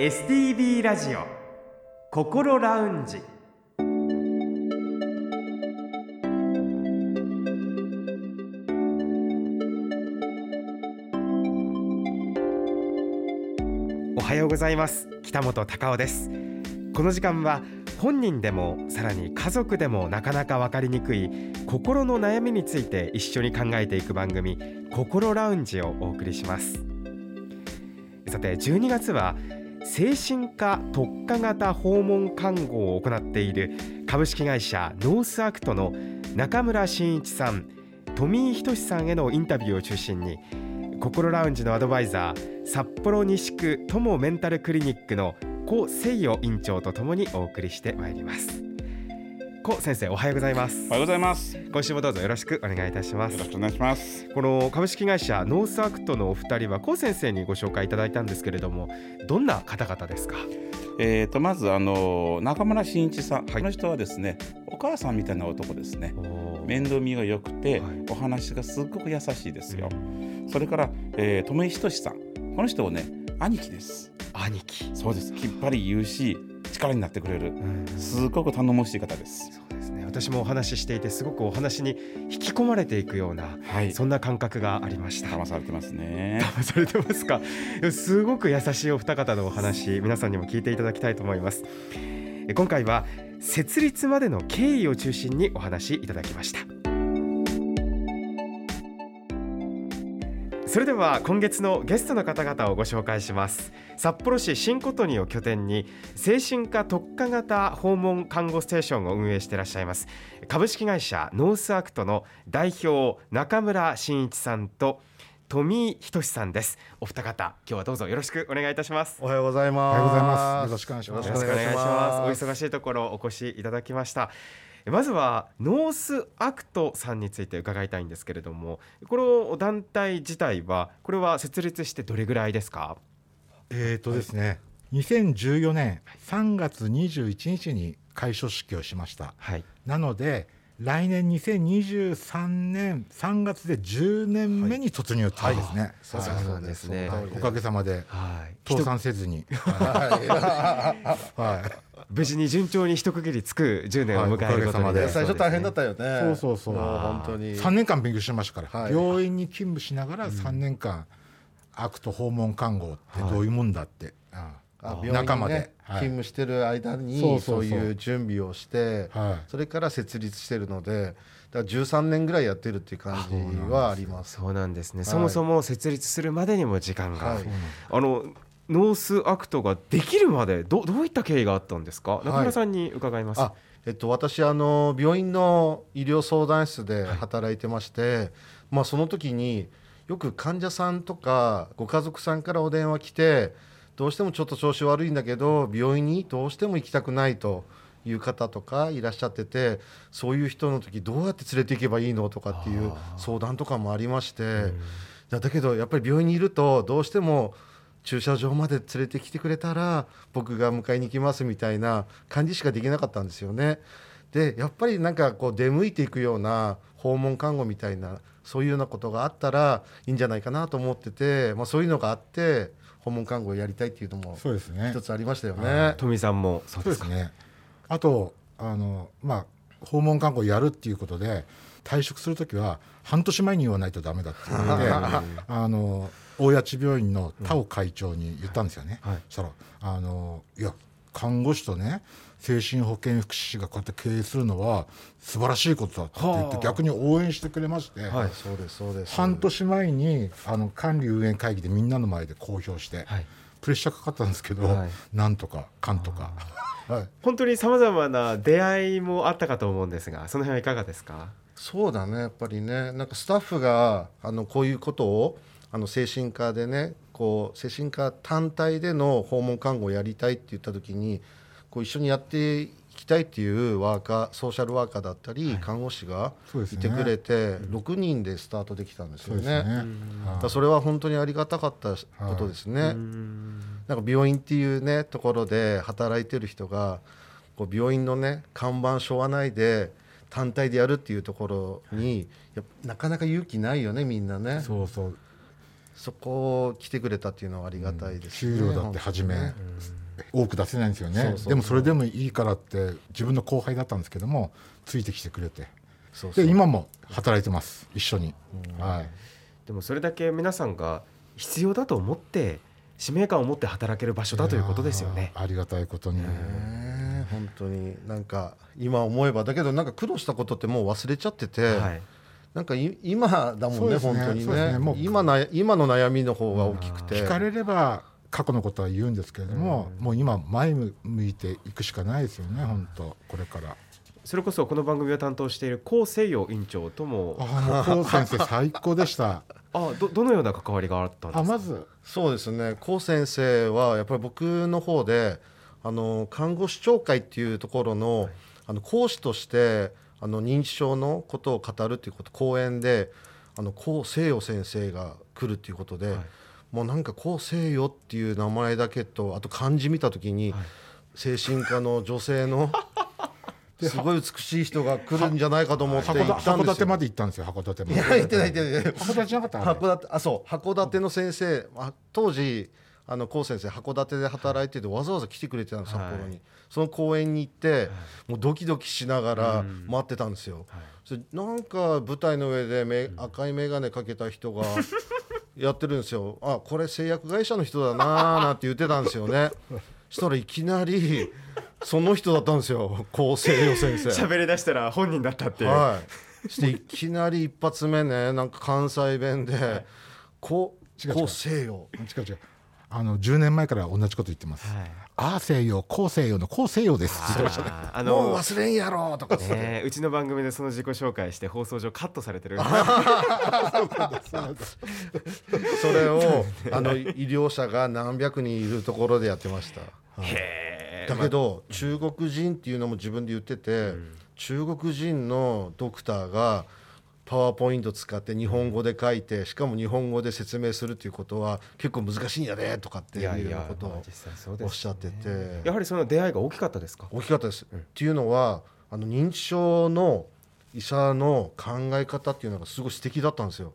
STB ラジオ心ラウンジ。おはようございます。北本隆夫です。この時間は本人でもさらに家族でもなかなか分かりにくい心の悩みについて一緒に考えていく番組心ラウンジをお送りします。さて12月は精神科特化型訪問看護を行っている株式会社ノースアクトの中村真一さん富井仁さんへのインタビューを中心に心ラウンジのアドバイザー札幌西区友メンタルクリニックの古誠与院長とともにお送りしてまいります。古先生おはようございますおはようございます。よ今週もどうぞよろしくお願いいたしますろしくお願いします。この株式会社ノースアクトのお二人は古先生にご紹介いただいたんですけれどもどんな方々ですか？えっ、とまずあの中村真一さん、この人はですね、お母さんみたいな男ですね。面倒見が良くて、はいお話がすっごく優しいですよ。それから、えー、友井仁さん、この人はね兄貴です。兄貴、そうです。きっぱり言うし力になってくれる。うんすごく頼もしい方です。そうですね私もお話ししていてすごくお話に引き込まれていくようなはい。そんな感覚がありました騙されてますね。騙されてますか？すごく優しいお二方のお話皆さんにも聞いていただきたいと思いますえ今回は設立までの経緯を中心にお話しいただきましたそれでは今月のゲストの方々をご紹介します。札幌市新琴似を拠点に精神科特化型訪問看護ステーションを運営していらっしゃいます株式会社ノースアクトの代表中村真一さんと富井仁さんです。お二方今日はどうぞよろしくお願いいたします。おはようございます。おはようございます。よろしくお願いします。よろしくお願いします。お忙しいところお越しいただきましたまずはノースアクトさんについて伺いたいんですけれどもこの団体自体はこれは設立してどれぐらいですか？えーとですね、2014年3月21日に開所式をしました。はい。なので来年2023年3月で10年目に突入ってことですね。そうそうですね。はい。おかげさまではい。倒産せずに、はい、無事に順調に一区切りつく10年を迎えることにはい最初大変だったよよね。そうそうそうも本当に。3年間勉強してましたから、はい。病院に勤務しながら3年間、アクト訪問看護ってどういうもんだって、ああ病院にね仲間で、はい。勤務してる間そうにそうそう。そういう準備をして、はい。それから設立してるので、だから13年ぐらいやってるっていう感じはあります。そうなんですね、いそもそも設立するまでにも時間が、はい。あのノースアクトができるまでどどういった経緯があったんですか？中村さんに伺います、あえっと、私あの病院の医療相談室で働いてまして、まあ、その時によく患者さんとかご家族さんからお電話来てどうしてもちょっと調子悪いんだけど病院にどうしても行きたくないという方とかいらっしゃっててそういう人の時どうやって連れて行けばいいのとかっていう相談とかもありましてだだけどやっぱり病院にいるとどうしても駐車場まで連れてきてくれたら僕が迎えに行きますみたいな感じしかできなかったんですよね。でやっぱりなんかこう出向いていくような訪問看護みたいなそういうようなことがあったらいいんじゃないかなと思ってて、まあ、そういうのがあって訪問看護をやりたいっていうのもそうですね一つありましたよね。富さんもそうでか？そうですすね。あとあのまあ訪問看護をやるっていうことで退職するときは半年前に言わないとダメだっていうので、あの大谷地病院の田尾会長に言ったんですよね。はい。そしたらあのいや看護師とね精神保健福祉士がこうやって経営するのは素晴らしいことだって言ってはあ。逆に応援してくれまして、はいそうですそうです。半年前にあの管理運営会議でみんなの前で公表して、はい。プレッシャーかかったんですけど、はい。なんとかかんとか。はい、本当にさまざまな出会いもあったかと思うんですがその辺はいかがですか？そうだねやっぱりねなんかスタッフがあのこういうことをあの精神科でねこう精神科単体での訪問看護をやりたいって言った時にこう一緒にやっていきたいっていうワーカーソーシャルワーカーだったり、看護師がいてくれて、6人でスタートできたんですよね。そね。だそれは本当にありがたかったことですね。なんか病院っていうねところで働いてる人がこう病院のね看板背負わないで単体でやるっていうところにやっぱなかなか勇気ないよねみんなね。そうそうそこ来てくれたっていうのはありがたいです、給料だって初め、本多く出せないんですよね。でもそれでもいいからって自分の後輩だったんですけどもついてきてくれて。で今も働いてます。一緒に、はい。でもそれだけ皆さんが必要だと思って使命感を持って働ける場所だということですよね。ありがたいことに、本当になんか今思えばだけどなんか苦労したことってもう忘れちゃってて、はいなんかい今だもんねね。本当にね。ね。もう今な今の悩みの方が大きくて。聞かれれば過去のことは言うんですけれども、もう今前向いていくしかないですよね本当。これから。それこそこの番組を担当している高西洋院長ともああもう高先生最高でした。あどどのような関わりがあったんですか？あまず。そうですね。高先生はやっぱり僕の方であの看護師協会っていうところの,、あの講師としてあの認知症のことを語るっていうこと講演であの高西洋先生が来るっていうことで、はい。もうなんか高西洋っていう名前だけとあと漢字見た時に、精神科の女性のすごい美しい人が来るんじゃないかと思って行函ったんですよ。函館まで行ったんですよ函館まで。いや行ってない行ってない。函館じゃなかった函館あそう函館の先生あ当時あの高先生函館で働いててわざわざ来てくれてたんです札幌に、その公園に行って、もうドキドキしながら待ってたんですよ、それなんか舞台の上でめ、赤い眼鏡かけた人が やってるんですよ。あこれ製薬会社の人だなー なんて言ってたんですよね。そしたらいきなりその人だったんですよ高西洋先生。喋り出したら本人だったっていう、はい。そしていきなり一発目ね、なんか関西弁で、こう、こう西洋。違う違うあの10年前から同じこと言ってます、はい。ああ西洋高西洋の高西洋です。って言ってましたね。あーあもうの忘れんやろとかつって。ねえうちの番組でその自己紹介して放送上カットされてるそれを、あの医療者が何百人いるところでやってました。へえ。だけど、中国人っていうのも自分で言ってて、中国人のドクターが。パワーポイント使って日本語で書いてしかも日本語で説明するっていうことは結構難しいんやでとかっていうようなことをおっしゃっててやはりその出会いが大きかったですか？大きかったです。っていうのはあの認知症の医者の考え方っていうのがすごい素敵だったんですよ。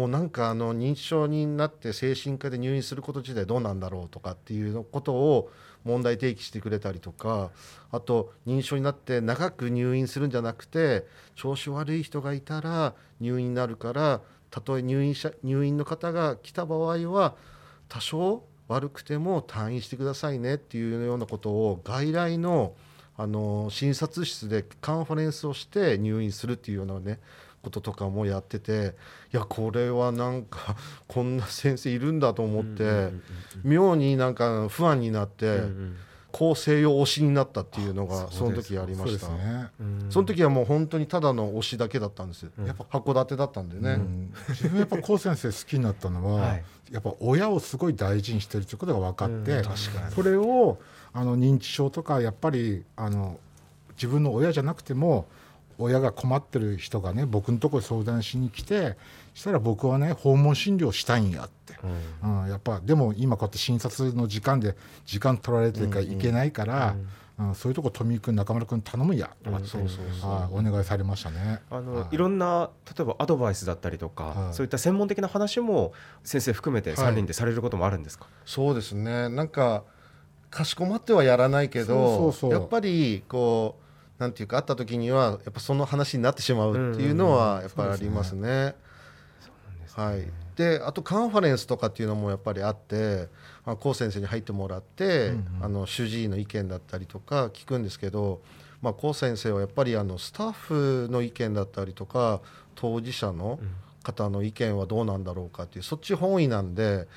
もうなんかあの認知症になって精神科で入院すること自体どうなんだろうとかっていうことを問題提起してくれたりとかあと認知症になって長く入院するんじゃなくて調子悪い人がいたら入院になるからたとえ入院者入院の方が来た場合は多少悪くても退院してくださいねっていうようなことを外来のあの診察室でカンファレンスをして入院するっていうようなねこととかもやってていやこれはなんか こんな先生いるんだと思って妙になんか不安になって高西洋推しになったっていうのがその時ありました。その時はもう本当にただの推しだけだったんですよ。やっぱ函館だったんでね、うん。自分やっぱ高先生好きになったのは、はい。やっぱ親をすごい大事にしてるということが分かって、うん確かに。それをあの認知症とかやっぱりあの自分の親じゃなくても親が困ってる人がね僕のところに相談しに来てしたら僕はね訪問診療したいんやって、うん。やっぱでも今こうやって診察の時間で時間取られてるからいけないから、うん。そういうとこ富井君中村君頼むや。とかって、そうそうそう。はいお願いされましたね。あの、はい。い、ろんな例えばアドバイスだったりとか、はい。そういった専門的な話も先生含めてはい。3人でされることもあるんですか、そうですね。なんかかしこまってはやらないけどそうそうそう。やっぱりこうなんていうか会った時にはやっぱその話になってしまうっていうのはやっぱりありますね。はい、であとカンファレンスとかっていうのもやっぱりあってまあ高先生に入ってもらって、あの主治医の意見だったりとか聞くんですけど、まあ、高先生はやっぱりあのスタッフの意見だったりとか当事者の方の意見はどうなんだろうかっていうそっち本位なんで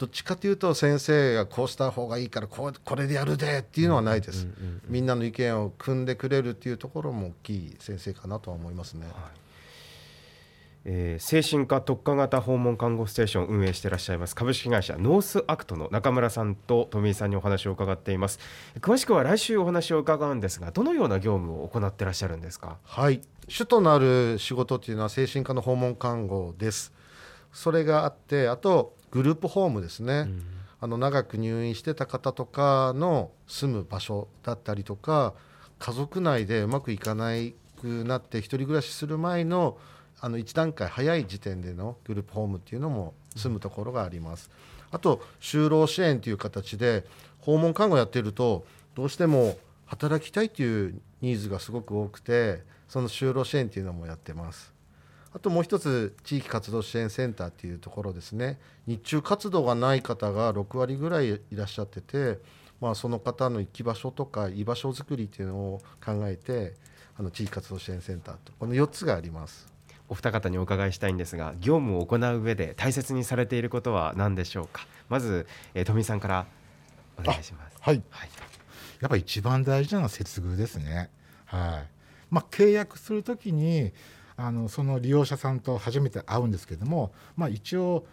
どっちかというと先生がこうした方がいいからこうこれでやるでっていうのはないです、みんなの意見を組んでくれるっていうところも大きい先生かなとは思いますね。えー精神科特化型訪問看護ステーションを運営していらっしゃいます。株式会社ノースアクトの中村さんと富井さんにお話を伺っています。詳しくは来週お話を伺うんですがどのような業務を行っていらっしゃるんですか？はい。主となる仕事っていうのは精神科の訪問看護です。それがあってあとグループホームですね、あの長く入院してた方とかの住む場所だったりとか家族内でうまくいかないくなって一人暮らしする前のあの1段階早い時点でのグループホームっていうのも済むところがあります。あと就労支援という形で訪問看護やってるとどうしても働きたいっていうニーズがすごく多くてその就労支援っていうのもやってます。あともう一つ地域活動支援センターっていうところですね日中活動がない方が6割ぐらいいらっしゃってて、まあ、その方の行き場所とか居場所づくりっていうのを考えてあの地域活動支援センターとこの4つがあります。お二方にお伺いしたいんですが業務を行う上で大切にされていることは何でしょうか？まず、えー、富井さんからお願いしますはいはい、やっぱ一番大事なのは接遇ですね。はい。まあ契約するときにあのその利用者さんと初めて会うんですけども、まあ一応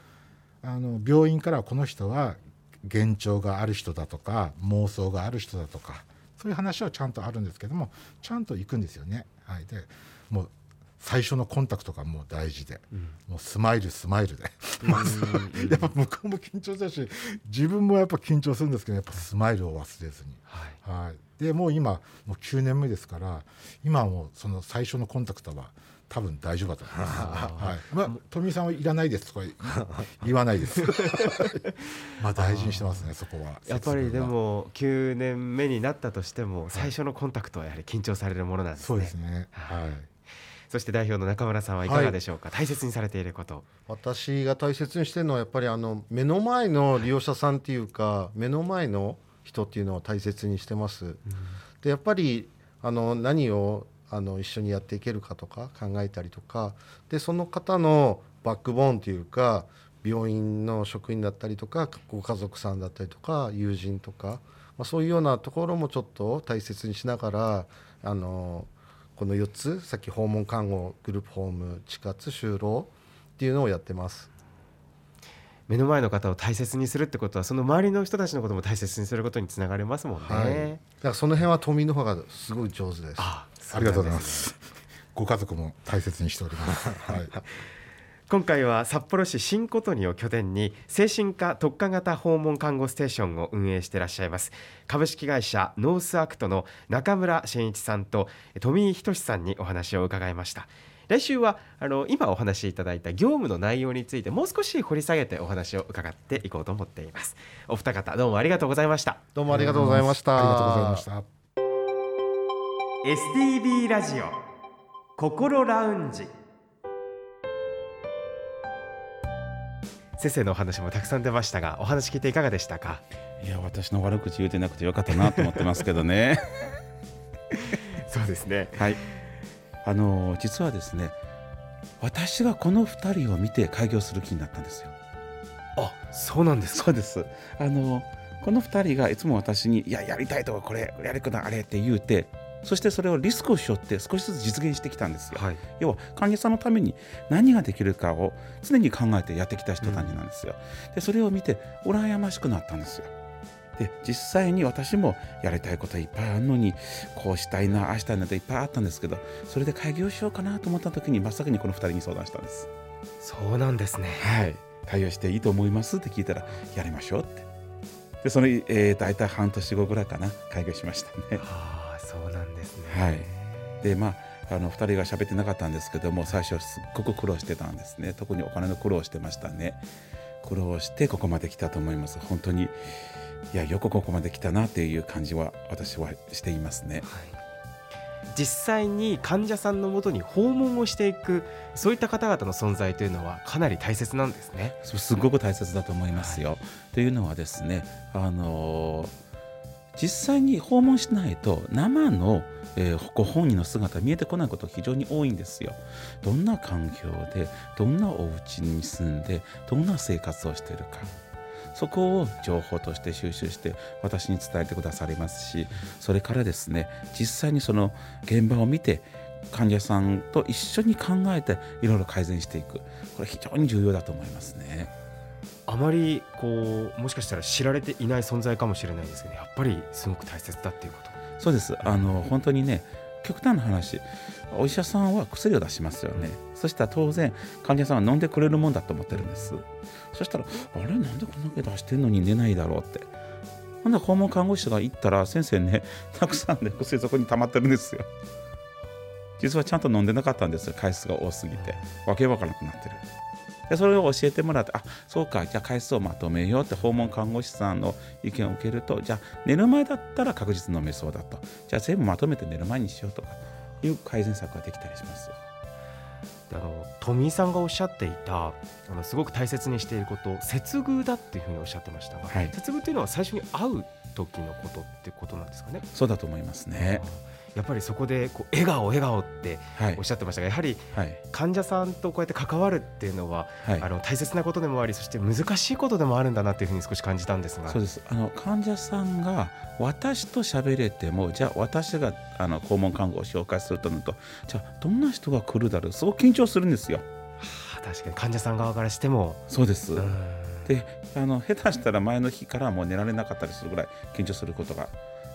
あの病院からはこの人は幻聴がある人だとか妄想がある人だとかそういう話はちゃんとあるんですけどもちゃんと行くんですよね。はい。でもう最初のコンタクトがもう大事で、もうスマイルスマイルで、やっぱ向こうも緊張するし自分もやっぱ緊張するんですけどやっぱスマイルを忘れずに。はいはい、でもう今もう9年目ですから今はもうその最初のコンタクトは多分大丈夫だと思います。はい、まあ富井さんはいらないですとか言わないです。まあ大事にしてますねそこは。やっぱりでも9年目になったとしても最初のコンタクトはやはり緊張されるものなんですねそうですね。はい。そして代表の中村さんはいかがでしょうか、大切にされていること私が大切にしてるのはやっぱりあの目の前の利用者さんっていうか目の前の人っていうのを大切にしてます。でやっぱりあの何をあの一緒にやっていけるかとか考えたりとかでその方のバックボーンというか病院の職員だったりとかご家族さんだったりとか友人とか、まあ、そういうようなところもちょっと大切にしながらあのこの4つさっき訪問看護グループホーム地活就労っていうのをやってます。目の前の方を大切にするってことはその周りの人たちのことも大切にすることにつながりますもんね、はい、だからその辺は富の方がすごい上手です。あありがとうございます。ご家族も大切にしております。はい。今回は札幌市新琴似を拠点に精神科特化型訪問看護ステーションを運営していらっしゃいます株式会社ノースアクトの中村真一さんと富井仁さんにお話を伺いました来週はあの今お話しいただいた業務の内容についてもう少し掘り下げてお話を伺っていこうと思っていますお二方どうもありがとうございましたどうもありがとうございました。ありがとうございました。STB ラジオ心ラウンジ。先生のお話もたくさん出ましたがお話聞いていかがでしたか？いや私の悪口言うてなくてよかったなと思ってますけどね。そうですね。はい。あの実はですね私がこの2人を見て開業する気になったんですよ。あそうなんですそうです。あのこの2人がいつも私に「いややりたいとかこれやりくなあれ」って言うてそしてそれをリスクを背負って少しずつ実現してきたんですよ、はい。要は患者さんのために何ができるかを常に考えてやってきた人たちなんですよ、でそれを見て羨ましくなったんですよ。で実際に私もやりたいこといっぱいあるのにこうしたいなああしたいなっていっぱいあったんですけどそれで開業しようかなと思った時に真っ先にこの2人に相談したんです。そうなんですね。はい。開業していいと思いますって聞いたらやりましょうって。でその、えー、大体半年後ぐらいかな開業しましたね。ああそうなんですね。はい。でまああの2人が喋ってなかったんですけども最初すっごく苦労してたんですね。特にお金の苦労してましたね。苦労してここまで来たと思います。本当にいやよくここまで来たなっていう感じは私はしていますね。実際に患者さんのもとに訪問をしていくそういった方々の存在というのはかなり大切なんですね。そうすごく大切だと思いますよ。というのはですね、あのー実際に訪問しないと生の、えご本人の姿見えてこないことが非常に多いんですよ。どんな環境でどんなお家に住んでどんな生活をしているか。そこを情報として収集して私に伝えてくださりますしそれからですね実際にその現場を見て患者さんと一緒に考えていろいろ改善していくこれ非常に重要だと思いますね。あまりこうもしかしたら知られていない存在かもしれないですけどやっぱりすごく大切だっていうこと。そうです。あの本当にね極端な話お医者さんは薬を出しますよね。そしたら当然患者さんは飲んでくれるもんだと思ってるんです。そしたらあれ？なんでこんだけ出してんのに寝ないだろうって。ほんなら訪問看護師が行ったら先生ね たくさんね薬そこに溜まってるんですよ。実はちゃんと飲んでなかったんですよ。回数が多すぎて。わけわからなくなってるでそれを教えてもらってあそうかじゃあ回数をまとめようって訪問看護師さんの意見を受けるとじゃあ寝る前だったら確実に飲めそうだと。じゃあ全部まとめて寝る前にしようとかいう改善策ができたりしますあの富井さんがおっしゃっていたあのすごく大切にしていること接遇だっていうふうにおっしゃってましたが、はい。接遇というのは最初に会う時のことってことなんですかね？そうだと思いますねやっぱりそこでこう笑顔笑顔ってはい。おっしゃってましたがやはりはい。患者さんとこうやって関わるっていうのは、はい。あの大切なことでもありそして難しいことでもあるんだなっていうふうに少し感じたんですが。そうです。あの患者さんが私と喋れてもじゃあ私があの訪問看護を紹介するとなるとじゃあどんな人が来るだろうすごく緊張するんですよ。はあ確かに。患者さん側からしても、そうです、うん。であの下手したら前の日からもう寝られなかったりするぐらい緊張することが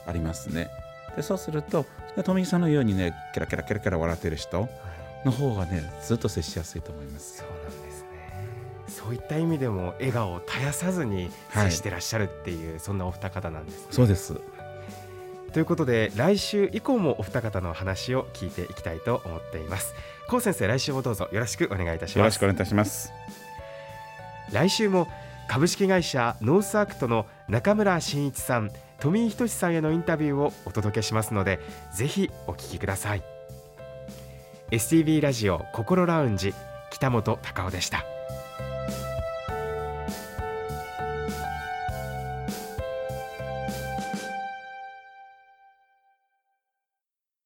ありますねでそうすると富井さんのようにねキラキラキラキラ笑ってる人はいの方がねずっと接しやすいと思いますそうなんですねそういった意味でも笑顔を絶やさずに接してらっしゃるっていう、そんなお二方なんです、ね。そうですということで来週以降もお二方の話を聞いていきたいと思っています。古先生来週もどうぞよろしくお願いいたしますよろしくお。願いいたします来週も株式会社ノースアクトの中村真一さん富井仁さんへのインタビューをお届けしますのでぜひお聞きください。STV ラジオ心ラウンジ北本隆夫でした。